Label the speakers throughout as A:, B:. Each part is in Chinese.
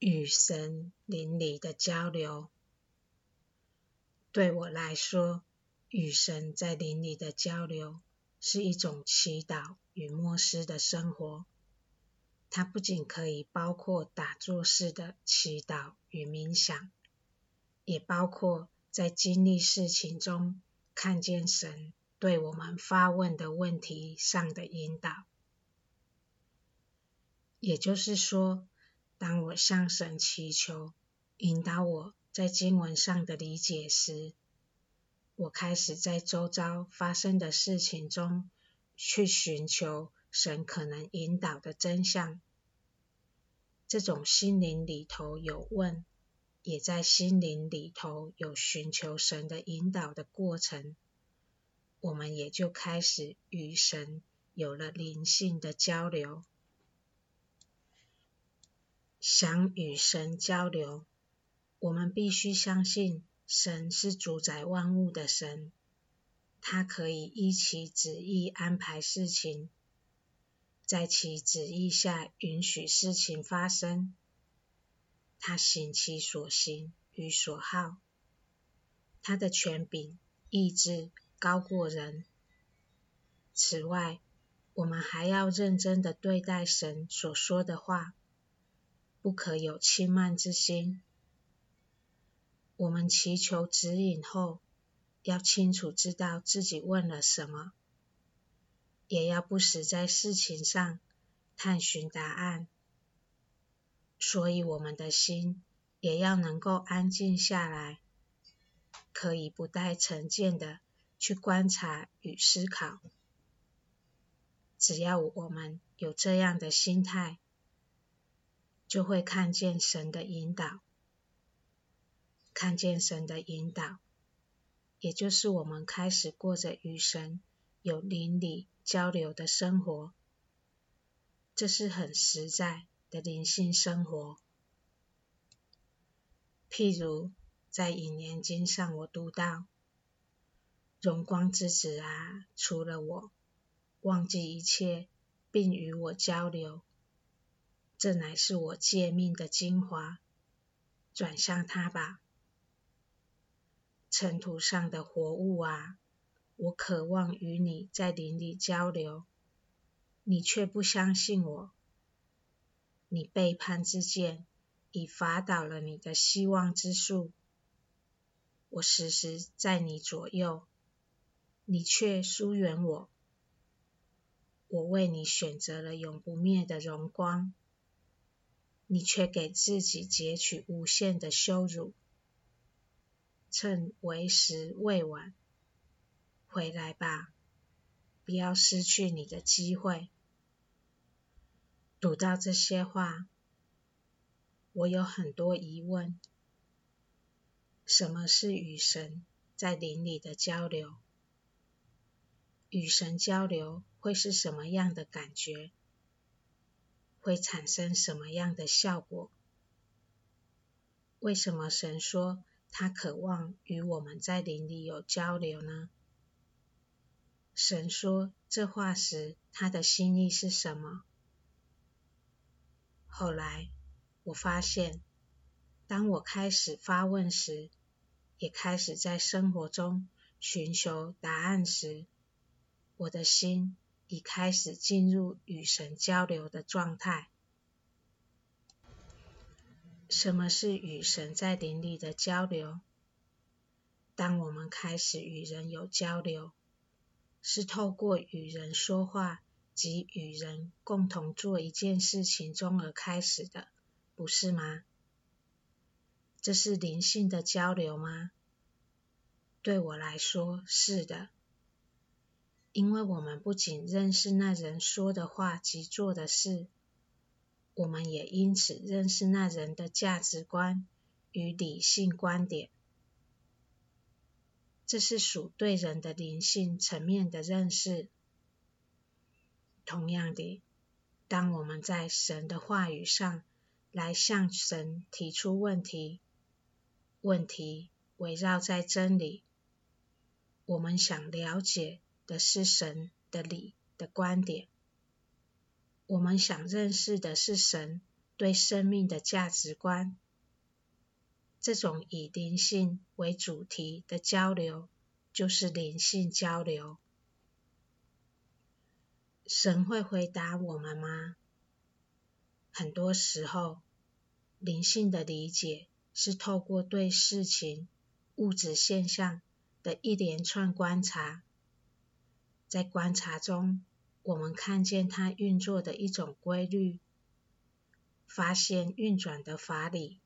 A: 与神灵里的交流，对我来说，与神在灵里的交流是一种祈祷与默思的生活。它不仅可以包括打坐式的祈祷与冥想，也包括在经历事情中看见神对我们发问的问题上的引导。也就是说，当我向神祈求引导我在经文上的理解时，我开始在周遭发生的事情中去寻求神可能引导的真相。这种心灵里头有问，也在心灵里头有寻求神的引导的过程，我们也就开始与神有了灵性的交流。想与神交流，我们必须相信神是主宰万物的神，他可以依其旨意安排事情，在其旨意下允许事情发生，他行其所行与所好，他的权柄意志高过人。此外，我们还要认真的对待神所说的话。不可有轻慢之心。我们祈求指引后，要清楚知道自己问了什么，也要不时在事情上探寻答案。所以，我们的心也要能够安静下来，可以不带成见的去观察与思考。只要我们有这样的心态，就会看见神的引导，看见神的引导，也就是我们开始过着与神有灵里交流的生活。这是很实在的灵性生活。譬如在引言经上，我读到：“荣光之子啊，除了我，忘记一切，并与我交流。”这乃是我借命的精华，转向他吧。尘土上的活物啊，我渴望与你在林里交流，你却不相信我。你背叛之剑已伐倒了你的希望之树。我时时在你左右，你却疏远我。我为你选择了永不灭的荣光。你却给自己截取无限的羞辱，趁为时未晚，回来吧，不要失去你的机会。读到这些话，我有很多疑问：什么是与神在灵里的交流？与神交流会是什么样的感觉？会产生什么样的效果？为什么神说他渴望与我们在灵里有交流呢？神说这话时，他的心意是什么？后来我发现，当我开始发问时，也开始在生活中寻求答案时，我的心。已开始进入与神交流的状态。什么是与神在灵里的交流？当我们开始与人有交流，是透过与人说话及与人共同做一件事情中而开始的，不是吗？这是灵性的交流吗？对我来说，是的。因为我们不仅认识那人说的话及做的事，我们也因此认识那人的价值观与理性观点。这是属对人的灵性层面的认识。同样的，当我们在神的话语上来向神提出问题，问题围绕在真理，我们想了解。的是神的理的观点，我们想认识的是神对生命的价值观。这种以灵性为主题的交流，就是灵性交流。神会回答我们吗？很多时候，灵性的理解是透过对事情、物质现象的一连串观察，在观察中，我们看见它运作的一种规律，发现运转的法理。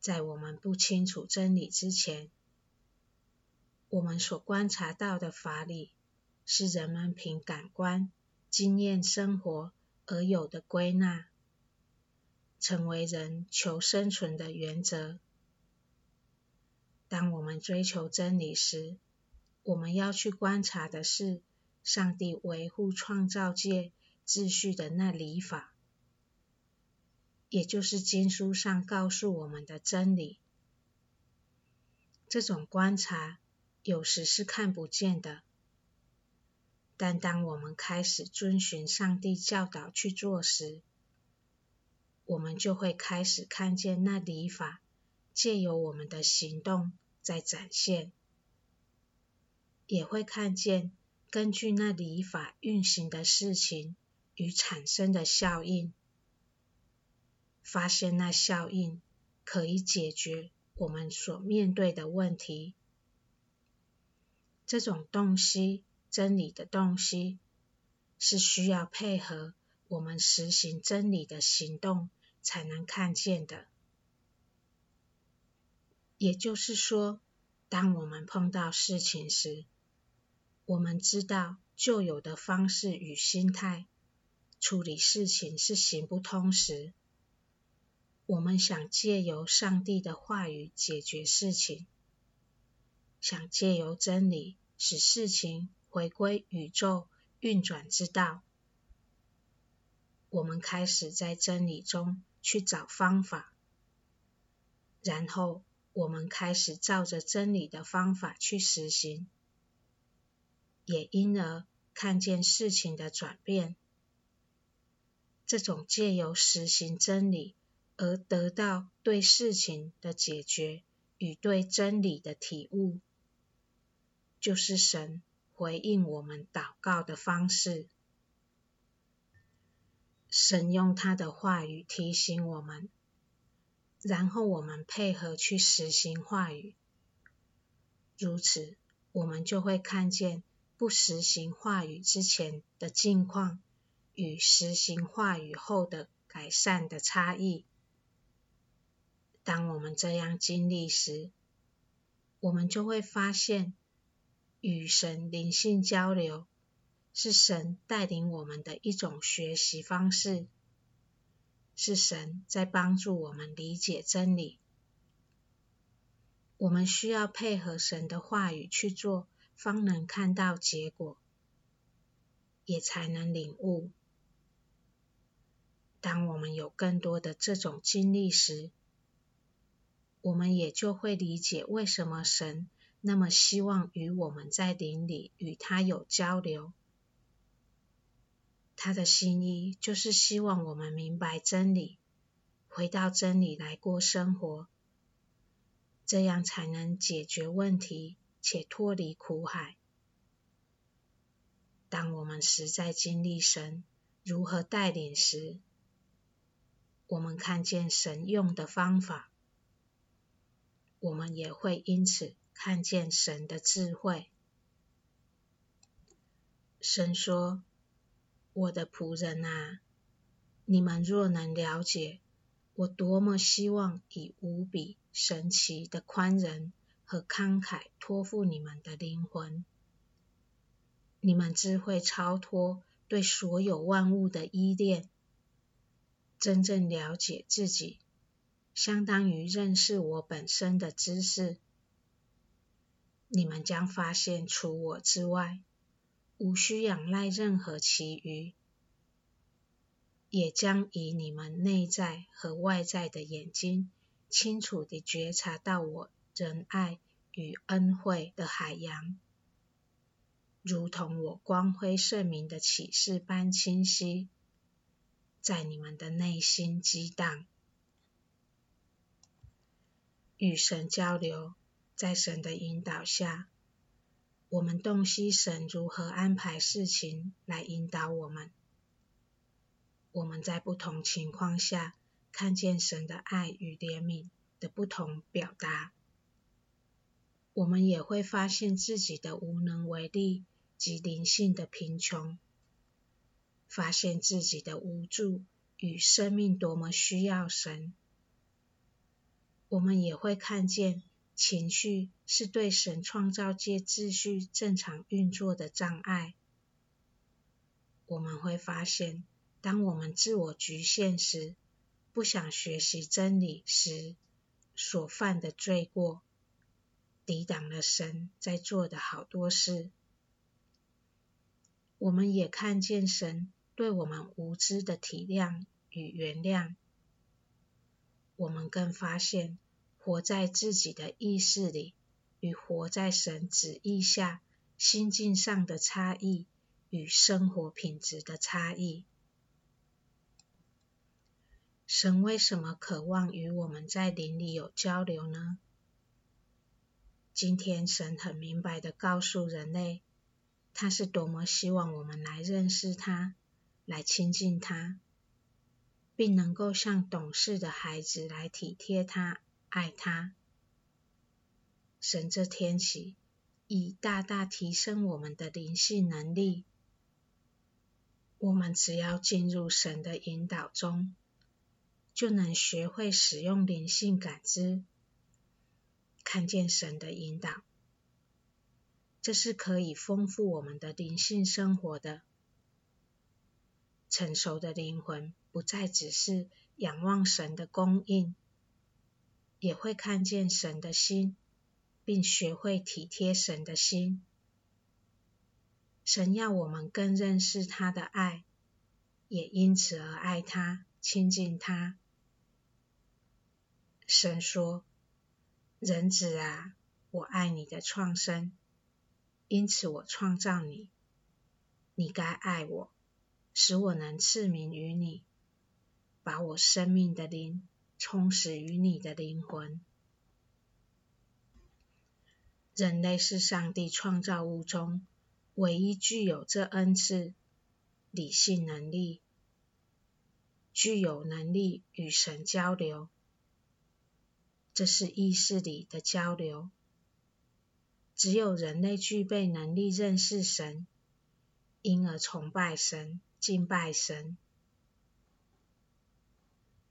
A: 在我们不清楚真理之前，我们所观察到的法理，是人们凭感官经验生活而有的归纳，成为人求生存的原则。当我们追求真理时，我们要去观察的是上帝维护创造界秩序的那理法，也就是经书上告诉我们的真理。这种观察有时是看不见的。但当我们开始遵循上帝教导去做时，我们就会开始看见那理法借由我们的行动在展现，也会看见根据那理法运行的事情与产生的效应，发现那效应可以解决我们所面对的问题。这种洞悉。真理的洞悉是需要配合我们实行真理的行动才能看见的。也就是说，当我们碰到事情时，我们知道旧有的方式与心态处理事情是行不通时，我们想借由上帝的话语解决事情，想借由真理使事情。回归宇宙运转之道，我们开始在真理中去找方法，然后我们开始照着真理的方法去实行，也因而看见事情的转变。这种借由实行真理而得到对事情的解决与对真理的体悟，就是神。回应我们祷告的方式，神用他的话语提醒我们，然后我们配合去实行话语。如此，我们就会看见不实行话语之前的境况与实行话语后的改善的差异。当我们这样经历时，我们就会发现。与神灵性交流，是神带领我们的一种学习方式，是神在帮助我们理解真理。我们需要配合神的话语去做，方能看到结果，也才能领悟。当我们有更多的这种经历时，我们也就会理解为什么神。那么希望与我们在灵里与他有交流，他的心意就是希望我们明白真理，回到真理来过生活，这样才能解决问题且脱离苦海。当我们实在经历神如何带领时，我们看见神用的方法，我们也会因此。看见神的智慧。神说：“我的仆人啊，你们若能了解我多么希望以无比神奇的宽仁和慷慨托付你们的灵魂，你们智慧超脱对所有万物的依恋，真正了解自己，相当于认识我本身的知识。”你们将发现，除我之外，无需仰赖任何其余，也将以你们内在和外在的眼睛，清楚地觉察到我仁爱与恩惠的海洋，如同我光辉圣明的启示般清晰，在你们的内心激荡。与神交流，在神的引导下，我们洞悉神如何安排事情来引导我们。我们在不同情况下看见神的爱与怜悯的不同表达，我们也会发现自己的无能为力及灵性的贫穷，发现自己的无助与生命多么需要神。我们也会看见，情绪是对神创造界秩序正常运作的障碍。我们会发现，当我们自我局限时，不想学习真理时，所犯的罪过，抵挡了神在做的好多事。我们也看见神对我们无知的体谅与原谅。我们更发现，活在自己的意识里与活在神旨意下心境上的差异与生活品质的差异。神为什么渴望与我们在灵里有交流呢？今天神很明白地告诉人类，他是多么希望我们来认识他，来亲近他。并能够像懂事的孩子来体贴他、爱他。神这天起，已大大提升我们的灵性能力。我们只要进入神的引导中，就能学会使用灵性感知，看见神的引导。这是可以丰富我们的灵性生活的。成熟的灵魂不再只是仰望神的供应，也会看见神的心，并学会体贴神的心。神要我们更认识他的爱，也因此而爱他、亲近他。神说：“人子啊，我爱你的创生，因此我创造你，你该爱我。”使我能赐名于你，把我生命的灵充实于你的灵魂。人类是上帝创造物中唯一具有这恩赐理性能力，具有能力与神交流。这是意识里的交流。只有人类具备能力认识神，因而崇拜神。敬拜神。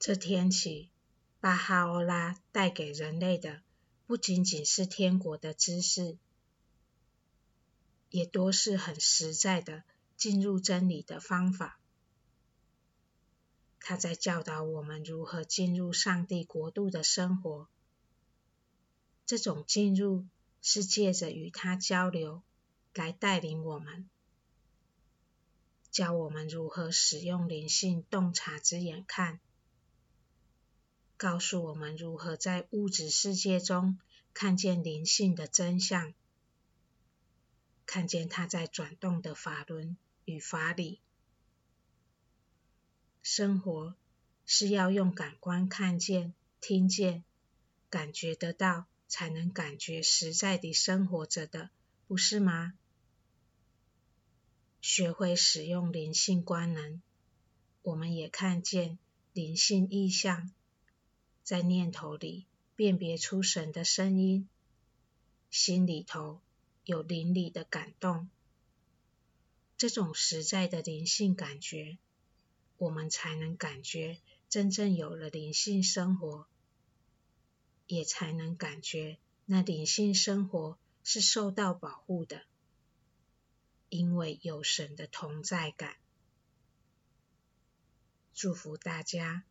A: 这天起，巴哈欧拉带给人类的不仅仅是天国的知识，也多是很实在的进入真理的方法。他在教导我们如何进入上帝国度的生活。这种进入是借着与他交流来带领我们。教我们如何使用灵性洞察之眼看，告诉我们如何在物质世界中看见灵性的真相，看见它在转动的法轮与法理。生活是要用感官看见、听见、感觉得到，才能感觉实在地生活着的，不是吗？学会使用灵性观能，我们也看见灵性意象，在念头里辨别出神的声音，心里头有灵里的感动。这种实在的灵性感觉，我们才能感觉真正有了灵性生活，也才能感觉那灵性生活是受到保护的。因为有神的同在感，祝福大家